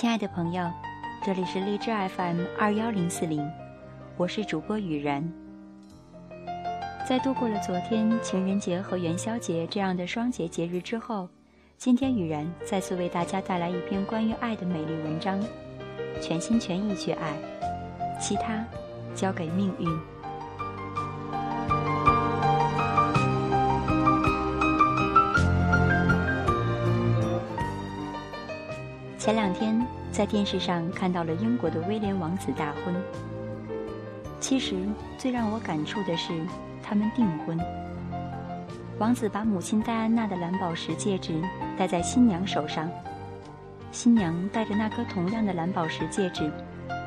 亲爱的朋友，这里是荔枝 FM 二幺零四零，我是主播雨然。在度过了昨天情人节和元宵节这样的双节节日之后，今天雨然再次为大家带来一篇关于爱的美丽文章。全心全意去爱，其他交给命运。前两天在电视上看到了英国的威廉王子大婚。其实最让我感触的是，他们订婚。王子把母亲戴安娜的蓝宝石戒指戴在新娘手上，新娘戴着那颗同样的蓝宝石戒指，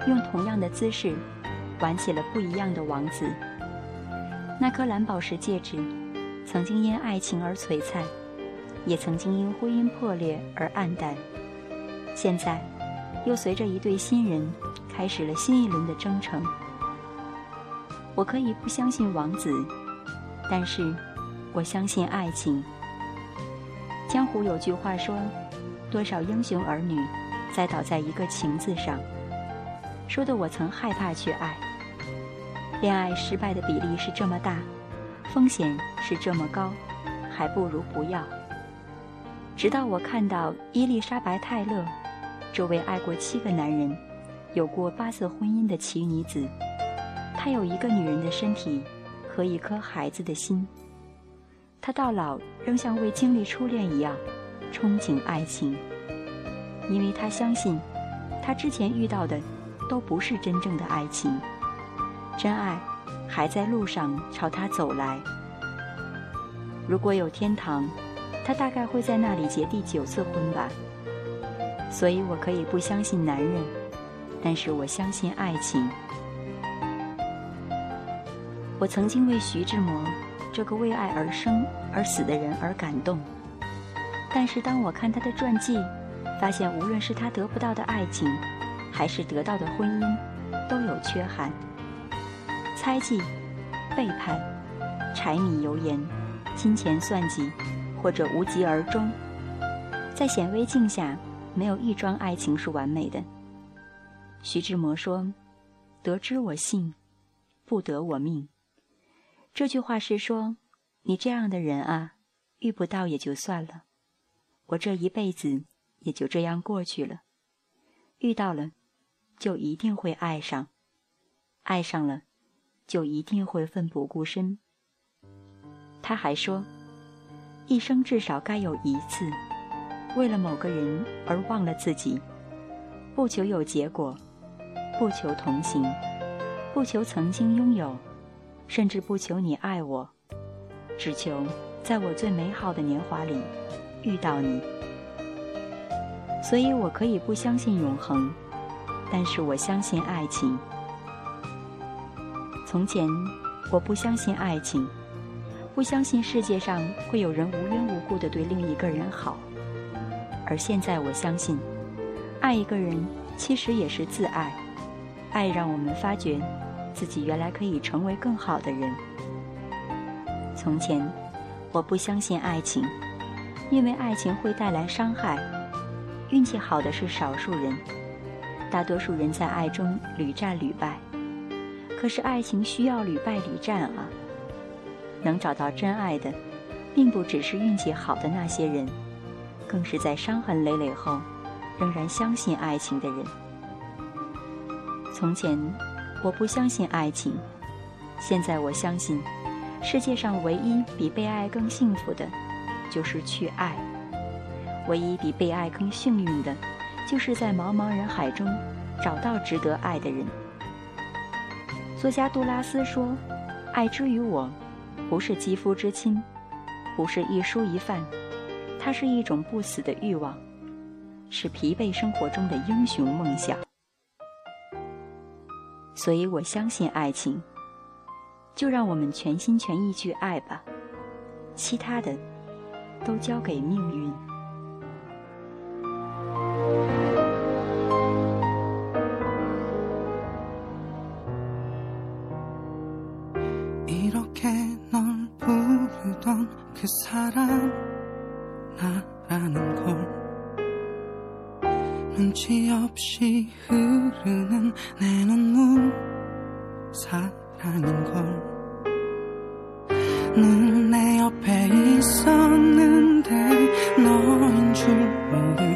用同样的姿势玩起了不一样的王子。那颗蓝宝石戒指，曾经因爱情而璀璨，也曾经因婚姻破裂而黯淡。现在，又随着一对新人开始了新一轮的征程。我可以不相信王子，但是我相信爱情。江湖有句话说：“多少英雄儿女栽倒在一个情字上。”说的我曾害怕去爱。恋爱失败的比例是这么大，风险是这么高，还不如不要。直到我看到伊丽莎白·泰勒。这位爱过七个男人、有过八次婚姻的奇女子，她有一个女人的身体和一颗孩子的心。她到老仍像未经历初恋一样憧憬爱情，因为她相信，她之前遇到的都不是真正的爱情，真爱还在路上朝她走来。如果有天堂，她大概会在那里结第九次婚吧。所以我可以不相信男人，但是我相信爱情。我曾经为徐志摩这个为爱而生而死的人而感动，但是当我看他的传记，发现无论是他得不到的爱情，还是得到的婚姻，都有缺憾。猜忌、背叛、柴米油盐、金钱算计，或者无疾而终，在显微镜下。没有一桩爱情是完美的。徐志摩说：“得之我幸，不得我命。”这句话是说，你这样的人啊，遇不到也就算了，我这一辈子也就这样过去了；遇到了，就一定会爱上；爱上了，就一定会奋不顾身。他还说：“一生至少该有一次。”为了某个人而忘了自己，不求有结果，不求同行，不求曾经拥有，甚至不求你爱我，只求在我最美好的年华里遇到你。所以我可以不相信永恒，但是我相信爱情。从前我不相信爱情，不相信世界上会有人无缘无故的对另一个人好。而现在，我相信，爱一个人其实也是自爱。爱让我们发觉，自己原来可以成为更好的人。从前，我不相信爱情，因为爱情会带来伤害。运气好的是少数人，大多数人在爱中屡战屡败。可是，爱情需要屡败屡战啊！能找到真爱的，并不只是运气好的那些人。更是在伤痕累累后，仍然相信爱情的人。从前，我不相信爱情，现在我相信，世界上唯一比被爱更幸福的，就是去爱；唯一比被爱更幸运的，就是在茫茫人海中找到值得爱的人。作家杜拉斯说：“爱之于我，不是肌肤之亲，不是一蔬一饭。”它是一种不死的欲望，是疲惫生活中的英雄梦想。所以我相信爱情，就让我们全心全意去爱吧，其他的都交给命运。 나라는 걸. 눈치 없이 흐르는 내 눈물. 사랑인 걸 늘 내 옆에 있었는데 너인 줄 모르